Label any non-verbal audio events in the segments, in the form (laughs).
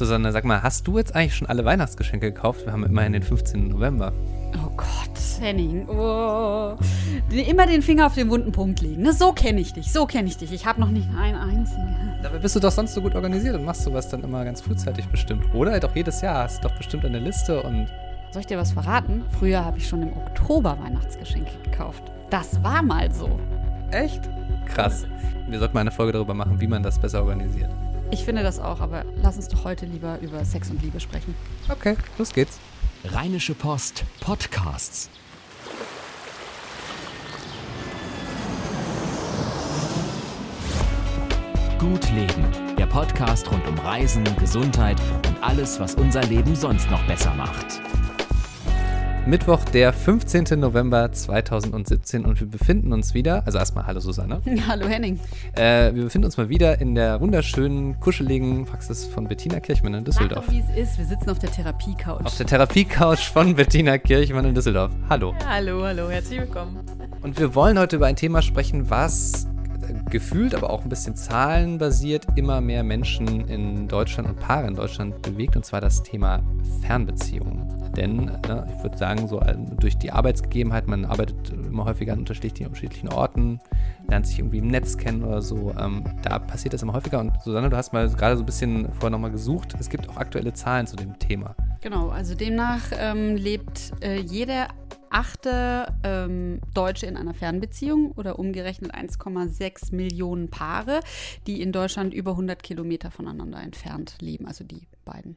Susanne, sag mal, hast du jetzt eigentlich schon alle Weihnachtsgeschenke gekauft? Wir haben immerhin den 15. November. Oh Gott, Henning. Oh. Immer den Finger auf den wunden Punkt legen. Ne? So kenne ich dich, so kenne ich dich. Ich habe noch nicht einen einzigen. Dabei bist du doch sonst so gut organisiert und machst sowas dann immer ganz frühzeitig bestimmt. Oder doch jedes Jahr hast du doch bestimmt eine Liste und. Soll ich dir was verraten? Früher habe ich schon im Oktober Weihnachtsgeschenke gekauft. Das war mal so. Echt? Krass. Wir sollten mal eine Folge darüber machen, wie man das besser organisiert. Ich finde das auch, aber lass uns doch heute lieber über Sex und Liebe sprechen. Okay, los geht's. Rheinische Post Podcasts. Gut Leben, der Podcast rund um Reisen, Gesundheit und alles, was unser Leben sonst noch besser macht. Mittwoch, der 15. November 2017 und wir befinden uns wieder, also erstmal hallo Susanne. (laughs) hallo Henning. Äh, wir befinden uns mal wieder in der wunderschönen, kuscheligen Praxis von Bettina Kirchmann in Düsseldorf. Doch, wie es ist, wir sitzen auf der Therapiecouch. Auf der Therapiecouch von Bettina Kirchmann in Düsseldorf. Hallo. Ja, hallo, hallo, herzlich willkommen. Und wir wollen heute über ein Thema sprechen, was gefühlt, aber auch ein bisschen zahlenbasiert immer mehr Menschen in Deutschland und Paare in Deutschland bewegt, und zwar das Thema Fernbeziehungen. Denn ne, ich würde sagen, so äh, durch die Arbeitsgegebenheit, man arbeitet immer häufiger an unterschiedlichen, Orten, lernt sich irgendwie im Netz kennen oder so. Ähm, da passiert das immer häufiger. Und Susanne, du hast mal gerade so ein bisschen vorher nochmal gesucht. Es gibt auch aktuelle Zahlen zu dem Thema. Genau, also demnach ähm, lebt äh, jede achte ähm, Deutsche in einer Fernbeziehung oder umgerechnet 1,6 Millionen Paare, die in Deutschland über 100 Kilometer voneinander entfernt leben, also die beiden.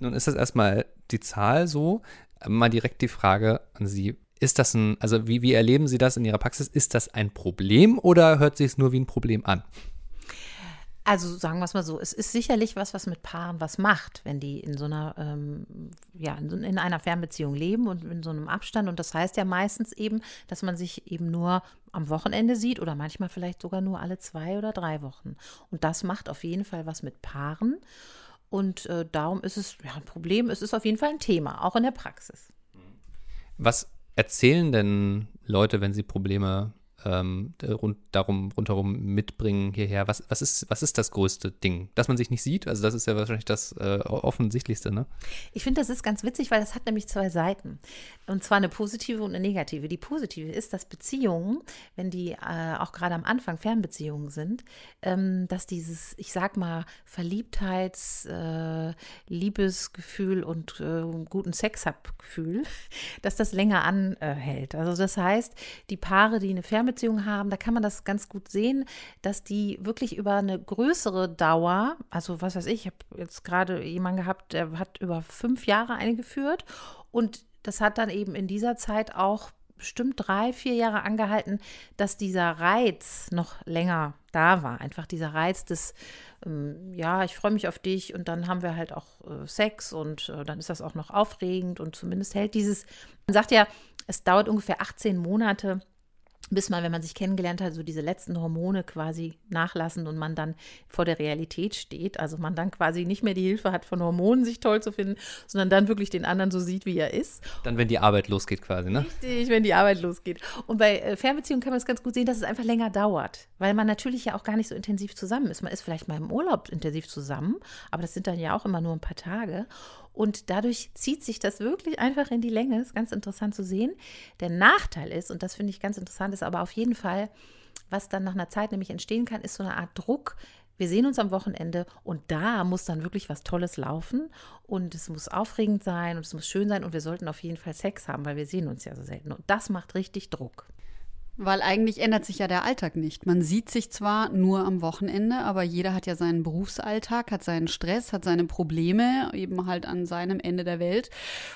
Nun ist das erstmal die Zahl so. Mal direkt die Frage an Sie. Ist das ein, also wie, wie erleben Sie das in Ihrer Praxis? Ist das ein Problem oder hört sich es nur wie ein Problem an? Also sagen wir es mal so, es ist sicherlich was, was mit Paaren was macht, wenn die in so einer, ähm, ja, in, einer Fernbeziehung leben und in so einem Abstand. Und das heißt ja meistens eben, dass man sich eben nur am Wochenende sieht oder manchmal vielleicht sogar nur alle zwei oder drei Wochen. Und das macht auf jeden Fall was mit Paaren. Und äh, darum ist es ja, ein Problem, es ist auf jeden Fall ein Thema, auch in der Praxis. Was erzählen denn Leute, wenn sie Probleme ähm, darum rundherum mitbringen hierher? Was, was, ist, was ist das größte Ding? Dass man sich nicht sieht? Also das ist ja wahrscheinlich das äh, offensichtlichste, ne? Ich finde, das ist ganz witzig, weil das hat nämlich zwei Seiten. Und zwar eine positive und eine negative. Die positive ist, dass Beziehungen, wenn die äh, auch gerade am Anfang Fernbeziehungen sind, ähm, dass dieses, ich sag mal, Verliebtheits-, äh, Liebesgefühl und äh, guten Sex-Hab-Gefühl, (laughs) dass das länger anhält. Also das heißt, die Paare, die eine Fernbeziehung Fernbeziehung haben, da kann man das ganz gut sehen, dass die wirklich über eine größere Dauer, also was weiß ich, ich habe jetzt gerade jemanden gehabt, der hat über fünf Jahre eine geführt und das hat dann eben in dieser Zeit auch bestimmt drei, vier Jahre angehalten, dass dieser Reiz noch länger da war. Einfach dieser Reiz des, ähm, ja, ich freue mich auf dich und dann haben wir halt auch äh, Sex und äh, dann ist das auch noch aufregend und zumindest hält dieses, man sagt ja, es dauert ungefähr 18 Monate, bis man, wenn man sich kennengelernt hat, so diese letzten Hormone quasi nachlassen und man dann vor der Realität steht. Also man dann quasi nicht mehr die Hilfe hat von Hormonen, sich toll zu finden, sondern dann wirklich den anderen so sieht, wie er ist. Dann, wenn die Arbeit losgeht quasi, ne? Richtig, wenn die Arbeit losgeht. Und bei äh, Fernbeziehungen kann man es ganz gut sehen, dass es einfach länger dauert, weil man natürlich ja auch gar nicht so intensiv zusammen ist. Man ist vielleicht mal im Urlaub intensiv zusammen, aber das sind dann ja auch immer nur ein paar Tage. Und dadurch zieht sich das wirklich einfach in die Länge. Ist ganz interessant zu sehen. Der Nachteil ist, und das finde ich ganz interessant, ist aber auf jeden Fall, was dann nach einer Zeit nämlich entstehen kann, ist so eine Art Druck. Wir sehen uns am Wochenende und da muss dann wirklich was Tolles laufen und es muss aufregend sein und es muss schön sein und wir sollten auf jeden Fall Sex haben, weil wir sehen uns ja so selten. Und das macht richtig Druck. Weil eigentlich ändert sich ja der Alltag nicht. Man sieht sich zwar nur am Wochenende, aber jeder hat ja seinen Berufsalltag, hat seinen Stress, hat seine Probleme, eben halt an seinem Ende der Welt.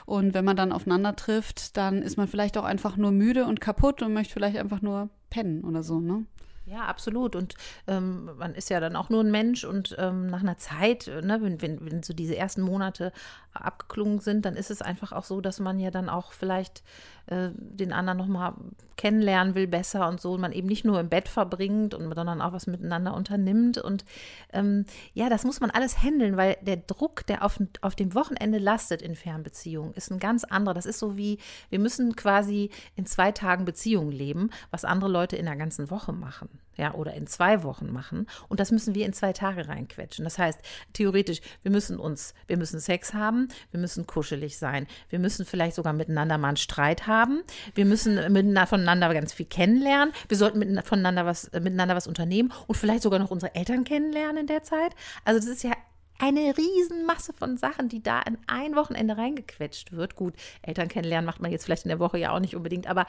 Und wenn man dann aufeinander trifft, dann ist man vielleicht auch einfach nur müde und kaputt und möchte vielleicht einfach nur pennen oder so, ne? Ja, absolut. Und ähm, man ist ja dann auch nur ein Mensch und ähm, nach einer Zeit, ne, wenn, wenn, wenn so diese ersten Monate abgeklungen sind, dann ist es einfach auch so, dass man ja dann auch vielleicht äh, den anderen nochmal kennenlernen will, besser und so, und man eben nicht nur im Bett verbringt, und, sondern auch was miteinander unternimmt. Und ähm, ja, das muss man alles handeln, weil der Druck, der auf, auf dem Wochenende lastet in Fernbeziehungen, ist ein ganz anderer. Das ist so wie, wir müssen quasi in zwei Tagen Beziehungen leben, was andere Leute in der ganzen Woche machen. ja, oder in zwei Wochen machen. Und das müssen wir in zwei Tage reinquetschen. Das heißt, theoretisch, wir müssen uns, wir müssen Sex haben, wir müssen kuschelig sein, wir müssen vielleicht sogar miteinander mal einen Streit haben, wir müssen miteinander, voneinander ganz viel kennenlernen, wir sollten miteinander, voneinander was, miteinander was unternehmen und vielleicht sogar noch unsere Eltern kennenlernen in der Zeit. Also das ist ja eine Riesenmasse von Sachen, die da in ein Wochenende reingequetscht wird. Gut, Eltern kennenlernen macht man jetzt vielleicht in der Woche ja auch nicht unbedingt, aber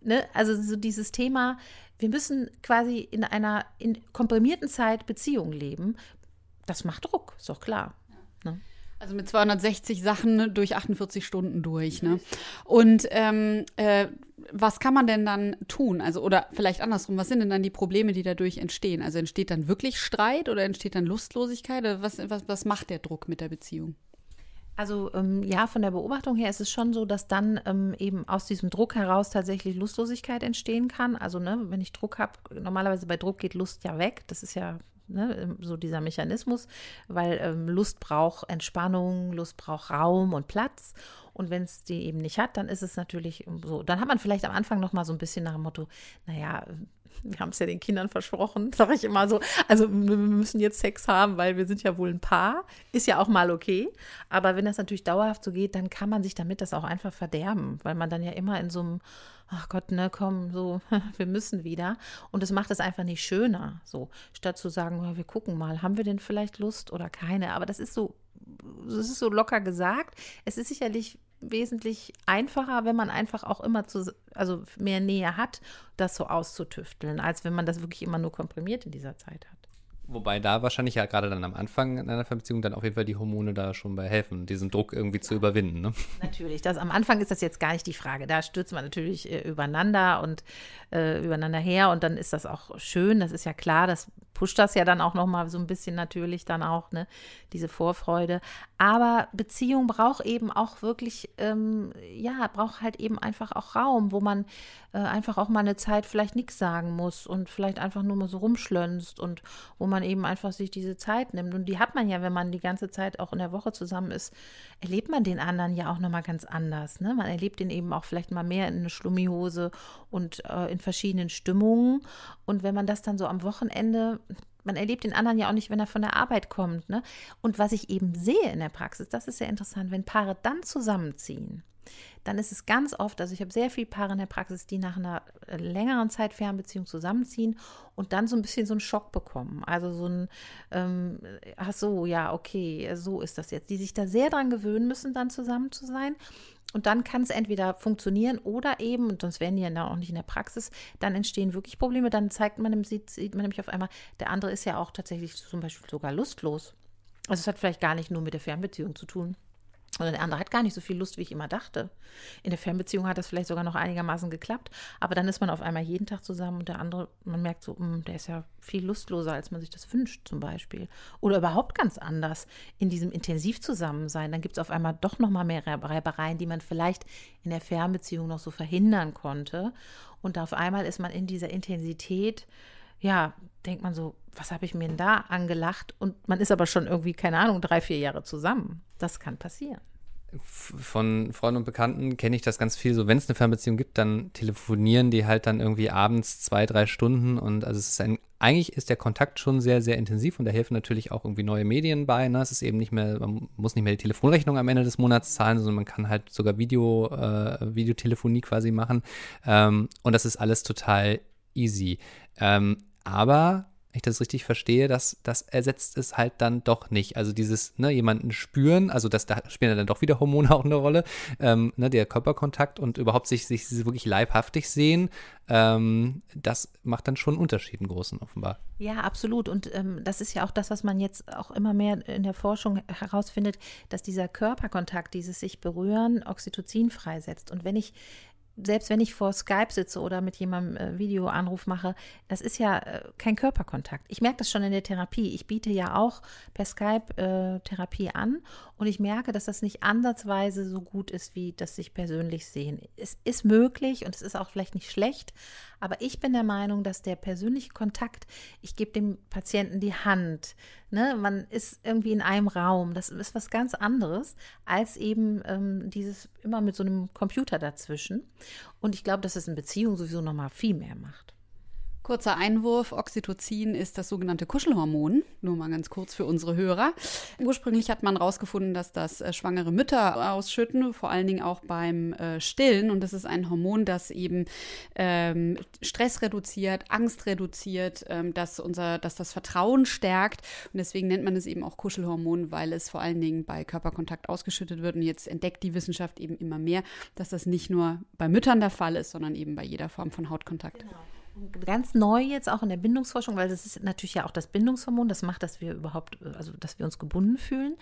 ne, also so dieses Thema, wir müssen quasi in einer in komprimierten Zeit Beziehung leben. Das macht Druck, ist doch klar. Ne? Also mit 260 Sachen durch 48 Stunden durch. Ne? Und ähm, äh, was kann man denn dann tun? Also, oder vielleicht andersrum, was sind denn dann die Probleme, die dadurch entstehen? Also entsteht dann wirklich Streit oder entsteht dann Lustlosigkeit? Oder was, was, was macht der Druck mit der Beziehung? Also ähm, ja, von der Beobachtung her ist es schon so, dass dann ähm, eben aus diesem Druck heraus tatsächlich Lustlosigkeit entstehen kann. Also ne, wenn ich Druck habe, normalerweise bei Druck geht Lust ja weg. Das ist ja ne, ähm, so dieser Mechanismus, weil ähm, Lust braucht Entspannung, Lust braucht Raum und Platz. Und wenn es die eben nicht hat, dann ist es natürlich so. Dann hat man vielleicht am Anfang noch mal so ein bisschen nach dem Motto, naja, (laughs) wir haben es ja den Kindern versprochen, (laughs) sage ich immer so. Also wir müssen jetzt Sex haben, weil wir sind ja wohl ein Paar. Ist ja auch mal okay. Aber wenn das natürlich dauerhaft so geht, dann kann man sich damit das auch einfach verderben, weil man dann ja immer in so einem, ach Gott, ne, komm, so, (laughs) wir müssen wieder. Und das macht es einfach nicht schöner. So, statt zu sagen, wir gucken mal, haben wir denn vielleicht Lust oder keine? Aber das ist so, das ist so locker gesagt. Es ist sicherlich wesentlich einfacher, wenn man einfach auch immer zu, also mehr Nähe hat, das so auszutüfteln, als wenn man das wirklich immer nur komprimiert in dieser Zeit hat. Wobei da wahrscheinlich ja gerade dann am Anfang einer Beziehung dann auf jeden Fall die Hormone da schon bei helfen, diesen Druck irgendwie zu überwinden. Ne? Natürlich, das, am Anfang ist das jetzt gar nicht die Frage. Da stürzt man natürlich äh, übereinander und äh, übereinander her und dann ist das auch schön, das ist ja klar, das pusht das ja dann auch nochmal so ein bisschen natürlich dann auch, ne, diese Vorfreude. Aber Beziehung braucht eben auch wirklich, ähm, ja, braucht halt eben einfach auch Raum, wo man äh, einfach auch mal eine Zeit vielleicht nichts sagen muss und vielleicht einfach nur mal so rumschlönzt und wo man eben einfach sich diese Zeit nimmt. Und die hat man ja, wenn man die ganze Zeit auch in der Woche zusammen ist, erlebt man den anderen ja auch nochmal ganz anders. Ne? Man erlebt den eben auch vielleicht mal mehr in eine Schlummihose und äh, in verschiedenen Stimmungen. Und wenn man das dann so am Wochenende man erlebt den anderen ja auch nicht, wenn er von der Arbeit kommt. Ne? Und was ich eben sehe in der Praxis, das ist sehr interessant, wenn Paare dann zusammenziehen, dann ist es ganz oft, also ich habe sehr viele Paare in der Praxis, die nach einer äh, längeren Zeit Fernbeziehung zusammenziehen und dann so ein bisschen so einen Schock bekommen. Also so ein, ähm, ach so, ja, okay, so ist das jetzt. Die sich da sehr dran gewöhnen müssen, dann zusammen zu sein. Und dann kann es entweder funktionieren oder eben, und sonst wären die ja auch nicht in der Praxis, dann entstehen wirklich Probleme. Dann zeigt man, sieht, sieht man nämlich auf einmal, der andere ist ja auch tatsächlich zum Beispiel sogar lustlos. Also es hat vielleicht gar nicht nur mit der Fernbeziehung zu tun. Oder der andere hat gar nicht so viel Lust, wie ich immer dachte. In der Fernbeziehung hat das vielleicht sogar noch einigermaßen geklappt, aber dann ist man auf einmal jeden Tag zusammen und der andere, man merkt so, mh, hm, der ist ja viel lustloser, als man sich das wünscht, zum Beispiel. Oder überhaupt ganz anders in diesem Intensivzusammensein. Dann gibt es auf einmal doch noch mal mehr Reibereien, die man vielleicht in der Fernbeziehung noch so verhindern konnte. Und auf einmal ist man in dieser Intensität ja, denkt man so, was habe ich mir denn da angelacht? Und man ist aber schon irgendwie, keine Ahnung, drei, vier Jahre zusammen. Das kann passieren. Von Freunden und Bekannten kenne ich das ganz viel. So, wenn es eine Fernbeziehung gibt, dann telefonieren die halt dann irgendwie abends zwei, drei Stunden. Und also es ist ein, eigentlich ist der Kontakt schon sehr, sehr intensiv und da helfen natürlich auch irgendwie neue Medien bei. Ne? Es ist eben nicht mehr, man muss nicht mehr die Telefonrechnung am Ende des Monats zahlen, sondern man kann halt sogar Video, äh, Videotelefonie quasi machen. Ähm, und das ist alles total easy. Ähm, aber wenn ich das richtig verstehe, das, das ersetzt es halt dann doch nicht. Also dieses, ne, jemanden spüren, also das, da spielen dann doch wieder Hormone (laughs) auch eine Rolle, ähm, ne, der Körperkontakt und überhaupt sich, sich wirklich leibhaftig sehen, ähm, das macht dann schon einen Unterschied, einen großen offenbar. Ja, absolut. Und ähm, das ist ja auch das, was man jetzt auch immer mehr in der Forschung herausfindet, dass dieser Körperkontakt, dieses sich berühren, Oxytocin freisetzt. Und wenn ich selbst wenn ich vor Skype sitze oder mit jemandem äh, Videoanruf mache, das ist ja äh, kein Körperkontakt. Ich merke das schon in der Therapie. Ich biete ja auch per Skype äh, Therapie an und ich merke, dass das nicht ansatzweise so gut ist, wie das sich persönlich sehen. Es ist möglich und es ist auch vielleicht nicht schlecht, aber ich bin der Meinung, dass der persönliche Kontakt, ich gebe dem Patienten die Hand, ne, man ist irgendwie in einem Raum, das ist was ganz anderes als eben ähm, dieses immer mit so einem Computer dazwischen. Und ich glaube, dass es in Beziehungen sowieso noch mal viel mehr macht. Kurzer Einwurf, Oxytocin ist das sogenannte Kuschelhormon, nur mal ganz kurz für unsere Hörer. Ursprünglich hat man herausgefunden, dass das äh, schwangere Mütter ausschütten, vor allen Dingen auch beim äh, Stillen. Und das ist ein Hormon, das eben ähm, Stress reduziert, Angst reduziert, ähm, dass, unser, dass das Vertrauen stärkt. Und deswegen nennt man es eben auch Kuschelhormon, weil es vor allen Dingen bei Körperkontakt ausgeschüttet wird. Und jetzt entdeckt die Wissenschaft eben immer mehr, dass das nicht nur bei Müttern der Fall ist, sondern eben bei jeder Form von Hautkontakt. Genau ganz neu jetzt auch in der Bindungsforschung, weil das ist natürlich ja auch das Bindungshormon, das macht, dass wir überhaupt, also dass wir uns gebunden fühlen.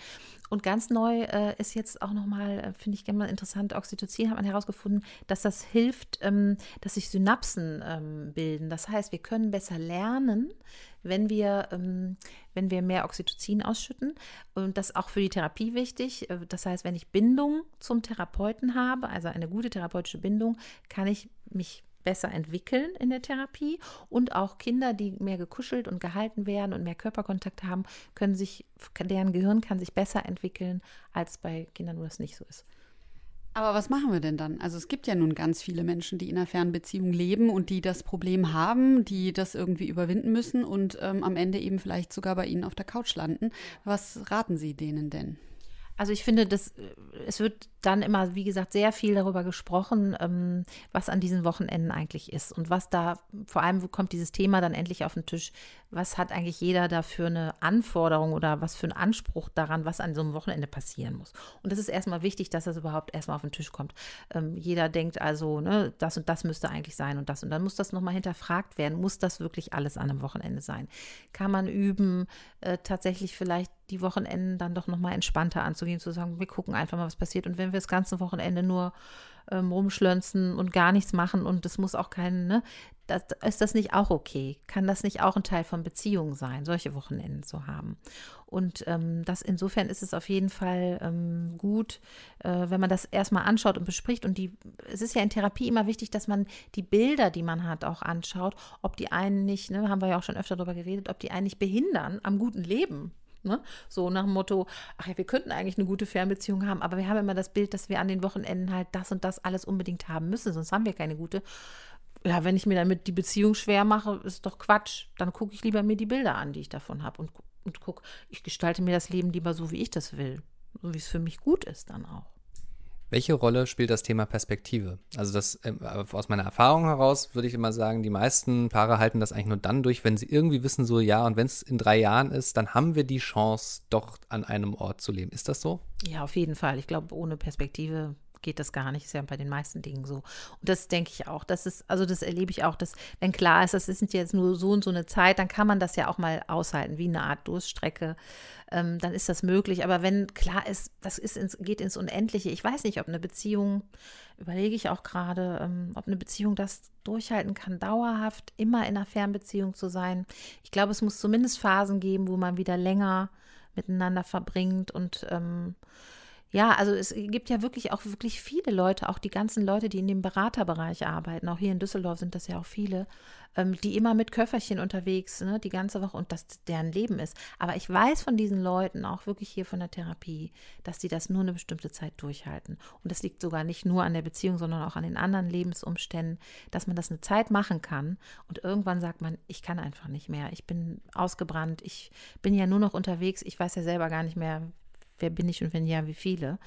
Und ganz neu äh, ist jetzt auch nochmal, äh, finde ich gerne mal interessant, Oxytocin hat man herausgefunden, dass das hilft, ähm, dass sich Synapsen ähm, bilden. Das heißt, wir können besser lernen, wenn wir, ähm, wenn wir mehr Oxytocin ausschütten. Und das ist auch für die Therapie wichtig. Äh, das heißt, wenn ich Bindung zum Therapeuten habe, also eine gute therapeutische Bindung, kann ich mich besser entwickeln in der Therapie und auch Kinder, die mehr gekuschelt und gehalten werden und mehr Körperkontakt haben, können sich, deren Gehirn kann sich besser entwickeln als bei Kindern, wo das nicht so ist. Aber was machen wir denn dann? Also es gibt ja nun ganz viele Menschen, die in einer Fernbeziehung leben und die das Problem haben, die das irgendwie überwinden müssen und ähm, am Ende eben vielleicht sogar bei Ihnen auf der Couch landen. Was raten Sie denen denn? Also ich finde, das, äh, es wird dann immer, wie gesagt, sehr viel darüber gesprochen, ähm, was an diesen Wochenenden eigentlich ist und was da, vor allem kommt dieses Thema dann endlich auf den Tisch, was hat eigentlich jeder da für eine Anforderung oder was für einen Anspruch daran, was an so einem Wochenende passieren muss. Und das ist erstmal wichtig, dass das überhaupt erstmal auf den Tisch kommt. Ähm, jeder denkt also, ne, das und das müsste eigentlich sein und das und dann muss das nochmal hinterfragt werden, muss das wirklich alles an einem Wochenende sein? Kann man üben, äh, tatsächlich vielleicht die Wochenenden dann doch nochmal entspannter anzugehen, zu sagen, wir gucken einfach mal, was passiert. Und wenn wir das ganze Wochenende nur ähm, rumschlönzen und gar nichts machen und das muss auch kein, ne, das, ist das nicht auch okay? Kann das nicht auch ein Teil von Beziehungen sein, solche Wochenenden zu haben? Und ähm, das insofern ist es auf jeden Fall ähm, gut, äh, wenn man das erstmal anschaut und bespricht. Und die, es ist ja in Therapie immer wichtig, dass man die Bilder, die man hat, auch anschaut, ob die einen nicht, ne, haben wir ja auch schon öfter darüber geredet, ob die einen nicht behindern am guten Leben. Ne? So nach dem Motto, ach ja, wir könnten eigentlich eine gute Fernbeziehung haben, aber wir haben immer das Bild, dass wir an den Wochenenden halt das und das alles unbedingt haben müssen, sonst haben wir keine gute. Ja, wenn ich mir damit die Beziehung schwer mache, ist doch Quatsch. Dann gucke ich lieber mir die Bilder an, die ich davon habe und, und gucke, ich gestalte mir das Leben lieber so, wie ich das will. So wie es für mich gut ist dann auch. Welche Rolle spielt das Thema Perspektive? Also das äh, aus meiner Erfahrung heraus würde ich immer sagen, die meisten Paare halten das eigentlich nur dann durch, wenn sie irgendwie wissen, so ja, und wenn es in drei Jahren ist, dann haben wir die Chance, doch an einem Ort zu leben. Ist das so? Ja, auf jeden Fall. Ich glaube, ohne Perspektive geht das gar nicht. Ist ja bei den meisten Dingen so. Und das denke ich auch. Das ist, also das erlebe ich auch, dass, wenn klar ist, das ist jetzt nur so und so eine Zeit, dann kann man das ja auch mal aushalten, wie eine Art Durststrecke. Ähm, dann ist das möglich. Aber wenn klar ist, das ist ins, geht ins Unendliche. Ich weiß nicht, ob eine Beziehung, überlege ich auch gerade, ähm, ob eine Beziehung das durchhalten kann, dauerhaft immer in einer Fernbeziehung zu sein. Ich glaube, es muss zumindest Phasen geben, wo man wieder länger miteinander verbringt und ähm, ja, also es gibt ja wirklich auch wirklich viele Leute, auch die ganzen Leute, die in dem Beraterbereich arbeiten, auch hier in Düsseldorf sind das ja auch viele, ähm, die immer mit Köfferchen unterwegs, ne, die ganze Woche und das deren Leben ist. Aber ich weiß von diesen Leuten, auch wirklich hier von der Therapie, dass die das nur eine bestimmte Zeit durchhalten. Und das liegt sogar nicht nur an der Beziehung, sondern auch an den anderen Lebensumständen, dass man das eine Zeit machen kann und irgendwann sagt man, ich kann einfach nicht mehr, ich bin ausgebrannt, ich bin ja nur noch unterwegs, ich weiß ja selber gar nicht mehr, wer bin ich und wenn ja, wie viele.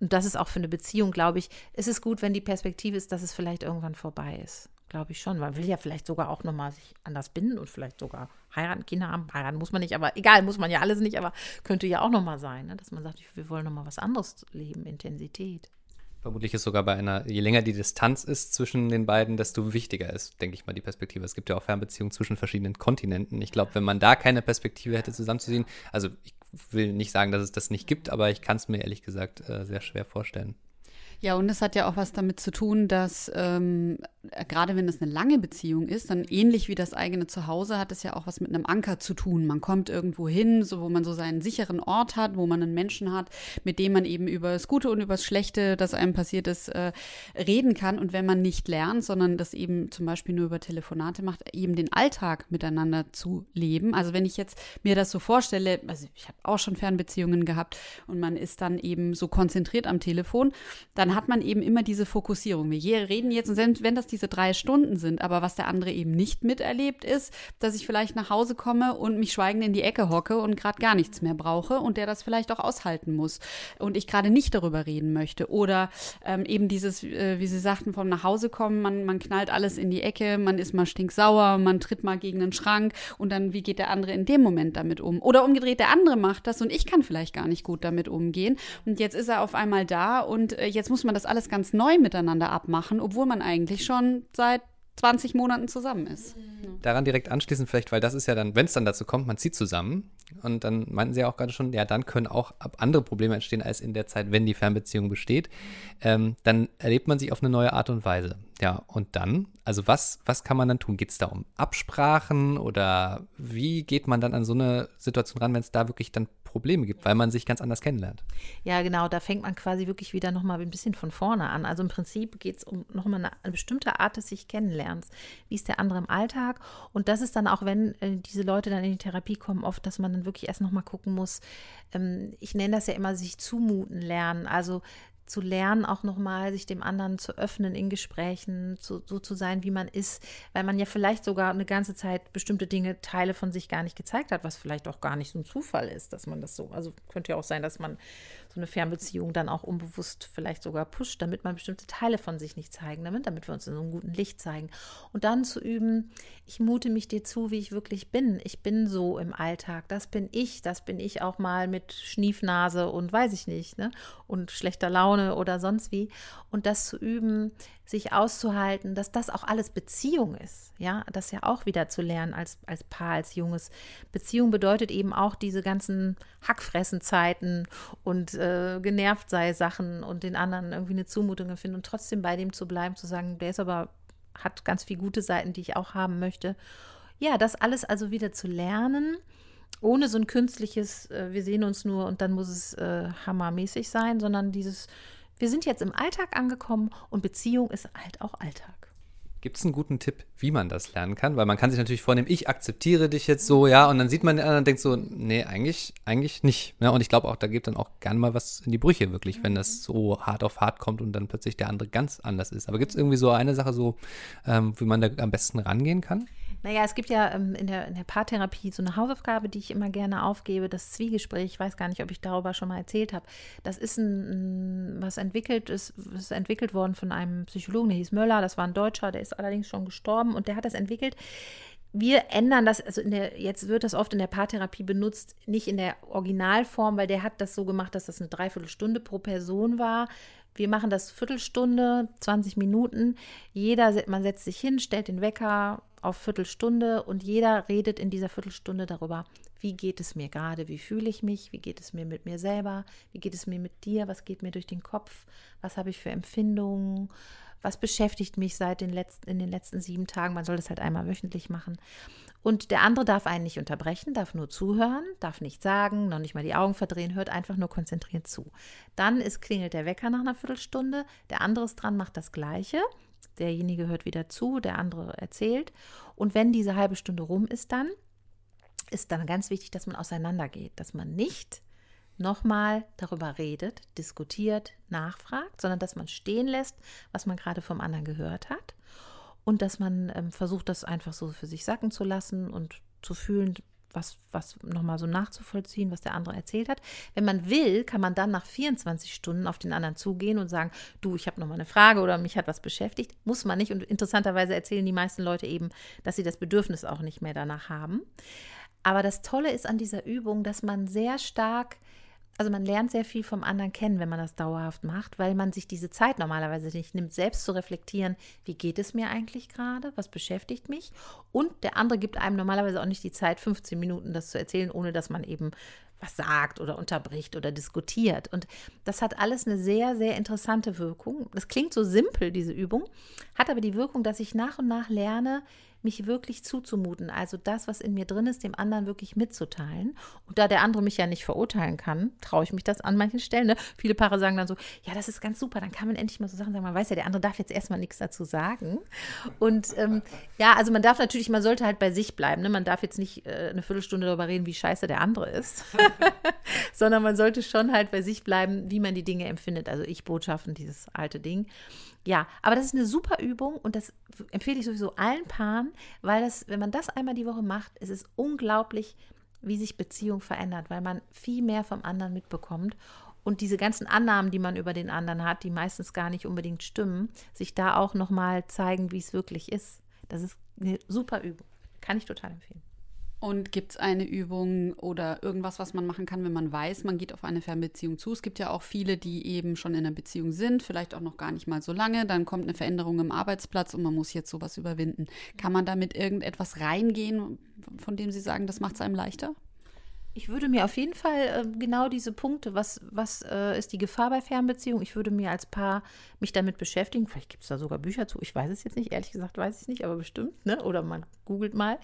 Und das ist auch für eine Beziehung, glaube ich, ist es gut, wenn die Perspektive ist, dass es vielleicht irgendwann vorbei ist. Glaube ich schon. Man will ja vielleicht sogar auch nochmal sich anders binden und vielleicht sogar heiraten, Kinder haben. Heiraten muss man nicht, aber egal, muss man ja alles nicht, aber könnte ja auch nochmal sein, ne? dass man sagt, wir wollen nochmal was anderes leben, Intensität. Vermutlich ist sogar bei einer, je länger die Distanz ist zwischen den beiden, desto wichtiger ist, denke ich mal, die Perspektive. Es gibt ja auch Fernbeziehungen zwischen verschiedenen Kontinenten. Ich glaube, wenn man da keine Perspektive hätte zusammenzuziehen, also ich will nicht sagen, dass es das nicht gibt, aber ich kann es mir ehrlich gesagt äh, sehr schwer vorstellen. Ja, und es hat ja auch was damit zu tun, dass ähm, gerade wenn es eine lange Beziehung ist, dann ähnlich wie das eigene Zuhause hat es ja auch was mit einem Anker zu tun. Man kommt irgendwo hin, so wo man so seinen sicheren Ort hat, wo man einen Menschen hat, mit dem man eben über das Gute und über das Schlechte, das einem passiert ist, äh, reden kann. Und wenn man nicht lernt, sondern das eben zum Beispiel nur über Telefonate macht, eben den Alltag miteinander zu leben. Also wenn ich jetzt mir das so vorstelle, also ich habe auch schon Fernbeziehungen gehabt und man ist dann eben so konzentriert am Telefon, dann hat man eben immer diese Fokussierung. Wir reden jetzt, und selbst wenn das diese drei Stunden sind, aber was der andere eben nicht miterlebt ist, dass ich vielleicht nach Hause komme und mich schweigend in die Ecke hocke und gerade gar nichts mehr brauche und der das vielleicht auch aushalten muss und ich gerade nicht darüber reden möchte. Oder ähm, eben dieses, äh, wie Sie sagten, vom nach Hause kommen, man, man knallt alles in die Ecke, man ist mal stinksauer, man tritt mal gegen einen Schrank und dann, wie geht der andere in dem Moment damit um? Oder umgedreht, der andere macht das und ich kann vielleicht gar nicht gut damit umgehen. Und jetzt ist er auf einmal da und äh, jetzt muss man das alles ganz neu miteinander abmachen, obwohl man eigentlich schon seit 20 Monaten zusammen ist. Daran direkt anschließend vielleicht, weil das ist ja dann, wenn es dann dazu kommt, man zieht zusammen und dann meinten Sie ja auch gerade schon, ja, dann können auch andere Probleme entstehen als in der Zeit, wenn die Fernbeziehung besteht. Ähm, dann erlebt man sich auf eine neue Art und Weise. Ja, und dann, also was, was kann man dann tun? Geht es da um Absprachen oder wie geht man dann an so eine Situation ran, wenn es da wirklich dann Probleme gibt, weil man sich ganz anders kennenlernt. Ja, genau, da fängt man quasi wirklich wieder nochmal ein bisschen von vorne an. Also im Prinzip geht es um nochmal eine, eine bestimmte Art des sich kennenlernens. Wie ist der andere im Alltag? Und das ist dann auch, wenn äh, diese Leute dann in die Therapie kommen, oft, dass man dann wirklich erst nochmal gucken muss. Ähm, ich nenne das ja immer sich zumuten lernen. Also zu lernen, auch nochmal sich dem anderen zu öffnen in Gesprächen, zu, so zu sein, wie man ist, weil man ja vielleicht sogar eine ganze Zeit bestimmte Dinge, Teile von sich gar nicht gezeigt hat, was vielleicht auch gar nicht so ein Zufall ist, dass man das so, also könnte ja auch sein, dass man so eine Fernbeziehung dann auch unbewusst vielleicht sogar pusht, damit man bestimmte Teile von sich nicht zeigen, damit, damit wir uns in so einem guten Licht zeigen. Und dann zu üben, ich mute mich dir zu, wie ich wirklich bin. Ich bin so im Alltag. Das bin ich. Das bin ich auch mal mit Schniefnase und weiß ich nicht, ne? Und schlechter Laune oder sonst wie. Und das zu üben, sich auszuhalten, dass das auch alles Beziehung ist. Ja, das ja auch wieder zu lernen als, als Paar, als Junges. Beziehung bedeutet eben auch diese ganzen Hackfressenzeiten und äh, genervt sei Sachen und den anderen irgendwie eine Zumutung empfinden und trotzdem bei dem zu bleiben, zu sagen, der ist aber, hat ganz viele gute Seiten, die ich auch haben möchte. Ja, das alles also wieder zu lernen ohne so ein künstliches, äh, wir sehen uns nur und dann muss es äh, hammermäßig sein, sondern dieses wir sind jetzt im Alltag angekommen und Beziehung ist halt auch Alltag. Gibt es einen guten Tipp, wie man das lernen kann? Weil man kann sich natürlich vornehmen, ich akzeptiere dich jetzt so, ja, und dann sieht man den anderen und denkt so, nee, eigentlich, eigentlich nicht. Ja, ne? und ich glaube auch, da geht dann auch gerne mal was in die Brüche, wirklich, wenn das so hart auf hart kommt und dann plötzlich der andere ganz anders ist. Aber gibt es irgendwie so eine Sache, so, ähm, wie man da am besten rangehen kann? Naja, es gibt ja ähm, in, der, in der Paartherapie so eine Hausaufgabe, die ich immer gerne aufgebe, das Zwiegespräch. Ich weiß gar nicht, ob ich darüber schon mal erzählt habe. Das ist ein, was entwickelt ist, ist entwickelt worden von einem Psychologen, der hieß Möller, das war ein Deutscher, der ist allerdings schon gestorben und der hat das entwickelt wir ändern das, also der, jetzt wird das oft in der Paartherapie benutzt, nicht in der Originalform, weil der hat das so gemacht, dass das eine Dreiviertelstunde pro Person war. Wir machen das Viertelstunde, 20 Minuten. Jeder, man setzt sich hin, stellt den Wecker, auf Viertelstunde und jeder redet in dieser Viertelstunde darüber, wie geht es mir gerade, wie fühle ich mich, wie geht es mir mit mir selber, wie geht es mir mit dir, was geht mir durch den Kopf, was habe ich für Empfindungen, was beschäftigt mich seit den letzten, in den letzten sieben Tagen. Man soll das halt einmal wöchentlich machen. Und der andere darf einen nicht unterbrechen, darf nur zuhören, darf nicht sagen, noch nicht mal die Augen verdrehen, hört einfach nur konzentriert zu. Dann ist, klingelt der Wecker nach einer Viertelstunde, der andere ist dran, macht das Gleiche derjenige hört wieder zu, der andere erzählt. Und wenn diese halbe Stunde rum ist, dann ist dann ganz wichtig, dass man auseinandergeht, dass man nicht nochmal darüber redet, diskutiert, nachfragt, sondern dass man stehen lässt, was man gerade vom anderen gehört hat und dass man ähm, versucht, das einfach so für sich sacken zu lassen und zu fühlen, was, was nochmal so nachzuvollziehen, was der andere erzählt hat. Wenn man will, kann man dann nach 24 Stunden auf den anderen zugehen und sagen, du, ich habe nochmal eine Frage oder mich hat was beschäftigt. Muss man nicht. Und interessanterweise erzählen die meisten Leute eben, dass sie das Bedürfnis auch nicht mehr danach haben. Aber das Tolle ist an dieser Übung, dass man sehr stark also man lernt sehr viel vom anderen kennen, wenn man das dauerhaft macht, weil man sich diese Zeit normalerweise nicht nimmt, selbst zu reflektieren, wie geht es mir eigentlich gerade, was beschäftigt mich. Und der andere gibt einem normalerweise auch nicht die Zeit, 15 Minuten das zu erzählen, ohne dass man eben was sagt oder unterbricht oder diskutiert. Und das hat alles eine sehr, sehr interessante Wirkung. Das klingt so simpel, diese Übung, hat aber die Wirkung, dass ich nach und nach lerne, mich wirklich zuzumuten. Also das, was in mir drin ist, dem anderen wirklich mitzuteilen. Und da der andere mich ja nicht verurteilen kann, traue ich mich das an manchen Stellen. Ne? Viele Paare sagen dann so, ja, das ist ganz super, dann kann man endlich mal so Sachen sagen, man weiß ja, der andere darf jetzt erstmal nichts dazu sagen. Und ähm, ja, also man darf natürlich, man sollte halt bei sich bleiben. Ne? Man darf jetzt nicht äh, eine Viertelstunde darüber reden, wie scheiße der andere ist, (laughs) sondern man sollte schon halt bei sich bleiben, wie man die Dinge empfindet. Also ich Botschaften, dieses alte Ding. Ja, aber das ist eine super Übung und das empfehle ich sowieso allen Paaren, weil das, wenn man das einmal die Woche macht, ist es unglaublich, wie sich Beziehung verändert, weil man viel mehr vom anderen mitbekommt und diese ganzen Annahmen, die man über den anderen hat, die meistens gar nicht unbedingt stimmen, sich da auch nochmal zeigen, wie es wirklich ist. Das ist eine super Übung. Kann ich total empfehlen. Und gibt es eine Übung oder irgendwas, was man machen kann, wenn man weiß, man geht auf eine Fernbeziehung zu? Es gibt ja auch viele, die eben schon in einer Beziehung sind, vielleicht auch noch gar nicht mal so lange. Dann kommt eine Veränderung im Arbeitsplatz und man muss jetzt sowas überwinden. Kann man damit irgendetwas reingehen, von dem Sie sagen, das macht es einem leichter? Ich würde mir auf jeden Fall äh, genau diese Punkte, was, was äh, ist die Gefahr bei Fernbeziehungen, ich würde mir als Paar mich damit beschäftigen. Vielleicht gibt es da sogar Bücher zu, ich weiß es jetzt nicht, ehrlich gesagt weiß ich es nicht, aber bestimmt, ne? oder man googelt mal,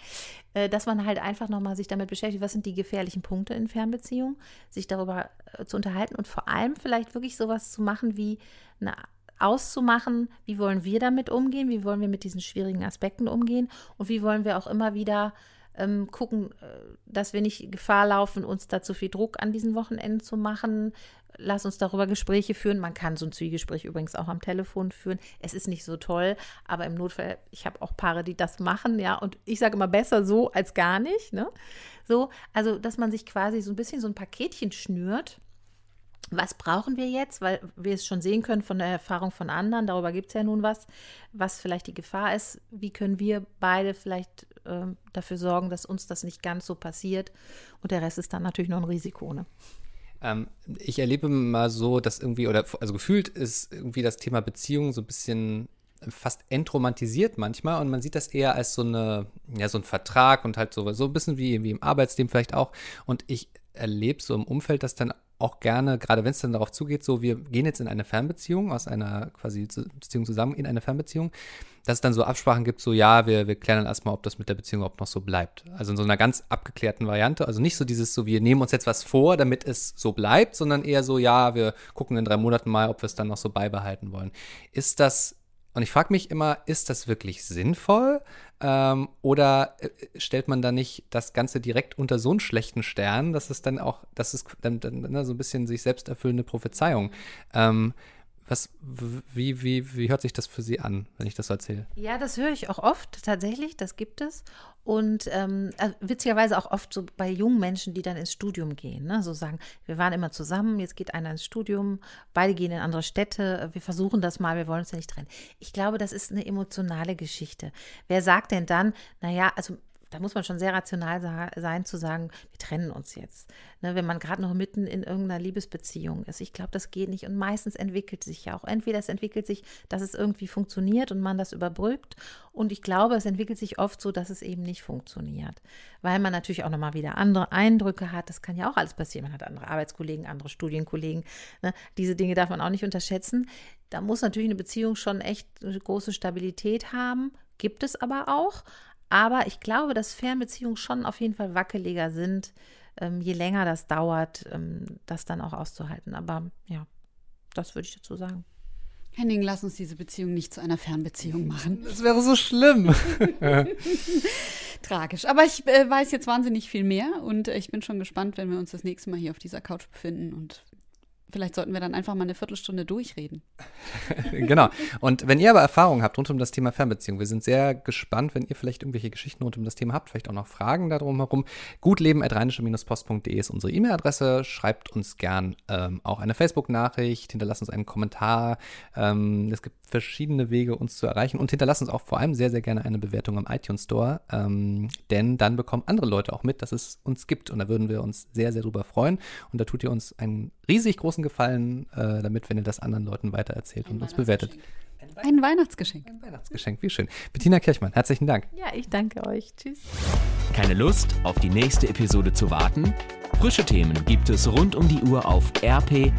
äh, dass man halt einfach nochmal sich damit beschäftigt, was sind die gefährlichen Punkte in Fernbeziehungen, sich darüber äh, zu unterhalten und vor allem vielleicht wirklich sowas zu machen wie eine auszumachen, wie wollen wir damit umgehen, wie wollen wir mit diesen schwierigen Aspekten umgehen? Und wie wollen wir auch immer wieder ähm, gucken, äh, dass wir nicht Gefahr laufen, uns da zu viel Druck an diesen Wochenenden zu machen. Lass uns darüber Gespräche führen. Man kann so ein Zwiegespräch übrigens auch am Telefon führen. Es ist nicht so toll, aber im Notfall, ich habe auch Paare, die das machen, ja. Und ich sage immer besser so als gar nicht. Ne? So, also dass man sich quasi so ein bisschen so ein Paketchen schnürt was brauchen wir jetzt, weil wir es schon sehen können von der Erfahrung von anderen, darüber gibt es ja nun was, was vielleicht die Gefahr ist, wie können wir beide vielleicht äh, dafür sorgen, dass uns das nicht ganz so passiert und der Rest ist dann natürlich noch ein Risiko. Ne? Ähm, ich erlebe mal so, dass irgendwie, oder also gefühlt ist irgendwie das Thema Beziehung so ein bisschen fast entromantisiert manchmal und man sieht das eher als so eine, ja, so ein Vertrag und halt so, so ein bisschen wie, wie im Arbeitsleben vielleicht auch. Und ich erlebe so im Umfeld, dass dann auch gerne, gerade wenn es dann darauf zugeht, so wir gehen jetzt in eine Fernbeziehung, aus einer quasi Beziehung zusammen in eine Fernbeziehung, dass es dann so Absprachen gibt, so ja, wir, wir klären dann erstmal, ob das mit der Beziehung überhaupt noch so bleibt. Also in so einer ganz abgeklärten Variante. Also nicht so dieses so, wir nehmen uns jetzt was vor, damit es so bleibt, sondern eher so, ja, wir gucken in drei Monaten mal, ob wir es dann noch so beibehalten wollen. Ist das und ich frage mich immer, ist das wirklich sinnvoll? Ähm, oder äh, stellt man da nicht das Ganze direkt unter so einen schlechten Stern, dass es dann auch, das ist dann, dann ne, so ein bisschen sich selbst erfüllende Prophezeiung. Ähm, was, wie, wie, wie hört sich das für Sie an, wenn ich das so erzähle? Ja, das höre ich auch oft tatsächlich, das gibt es. Und ähm, äh, witzigerweise auch oft so bei jungen Menschen, die dann ins Studium gehen, ne? so sagen, wir waren immer zusammen, jetzt geht einer ins Studium, beide gehen in andere Städte, wir versuchen das mal, wir wollen uns ja nicht trennen. Ich glaube, das ist eine emotionale Geschichte. Wer sagt denn dann, naja, also da muss man schon sehr rational sein, zu sagen, wir trennen uns jetzt. Ne, wenn man gerade noch mitten in irgendeiner Liebesbeziehung ist. Ich glaube, das geht nicht. Und meistens entwickelt sich ja auch. Entweder es entwickelt sich, dass es irgendwie funktioniert und man das überbrückt. Und ich glaube, es entwickelt sich oft so, dass es eben nicht funktioniert. Weil man natürlich auch nochmal wieder andere Eindrücke hat. Das kann ja auch alles passieren. Man hat andere Arbeitskollegen, andere Studienkollegen. Ne? Diese Dinge darf man auch nicht unterschätzen. Da muss natürlich eine Beziehung schon echt eine große Stabilität haben. Gibt es aber auch. Aber ich glaube, dass Fernbeziehungen schon auf jeden Fall wackeliger sind, ähm, je länger das dauert, ähm, das dann auch auszuhalten. Aber ja, das würde ich dazu sagen. Henning, lass uns diese Beziehung nicht zu einer Fernbeziehung machen. Das wäre so schlimm. (laughs) Tragisch. Aber ich äh, weiß jetzt wahnsinnig viel mehr und äh, ich bin schon gespannt, wenn wir uns das nächste Mal hier auf dieser Couch befinden und Vielleicht sollten wir dann einfach mal eine Viertelstunde durchreden. (laughs) genau. Und wenn ihr aber Erfahrungen habt rund um das Thema Fernbeziehung, wir sind sehr gespannt, wenn ihr vielleicht irgendwelche Geschichten rund um das Thema habt, vielleicht auch noch Fragen darum herum. gutleben.rheinische-post.de ist unsere E-Mail-Adresse. Schreibt uns gern ähm, auch eine Facebook-Nachricht, hinterlasst uns einen Kommentar. Ähm, es gibt verschiedene Wege, uns zu erreichen und hinterlasst uns auch vor allem sehr, sehr gerne eine Bewertung im iTunes Store, ähm, denn dann bekommen andere Leute auch mit, dass es uns gibt und da würden wir uns sehr, sehr drüber freuen und da tut ihr uns einen riesig großen Gefallen äh, damit, wenn ihr das anderen Leuten weitererzählt Ein und uns bewertet. Ein Weihnachtsgeschenk. Ein Weihnachtsgeschenk, wie schön. Bettina Kirchmann, herzlichen Dank. Ja, ich danke euch. Tschüss. Keine Lust, auf die nächste Episode zu warten? Frische Themen gibt es rund um die Uhr auf rp-online.de.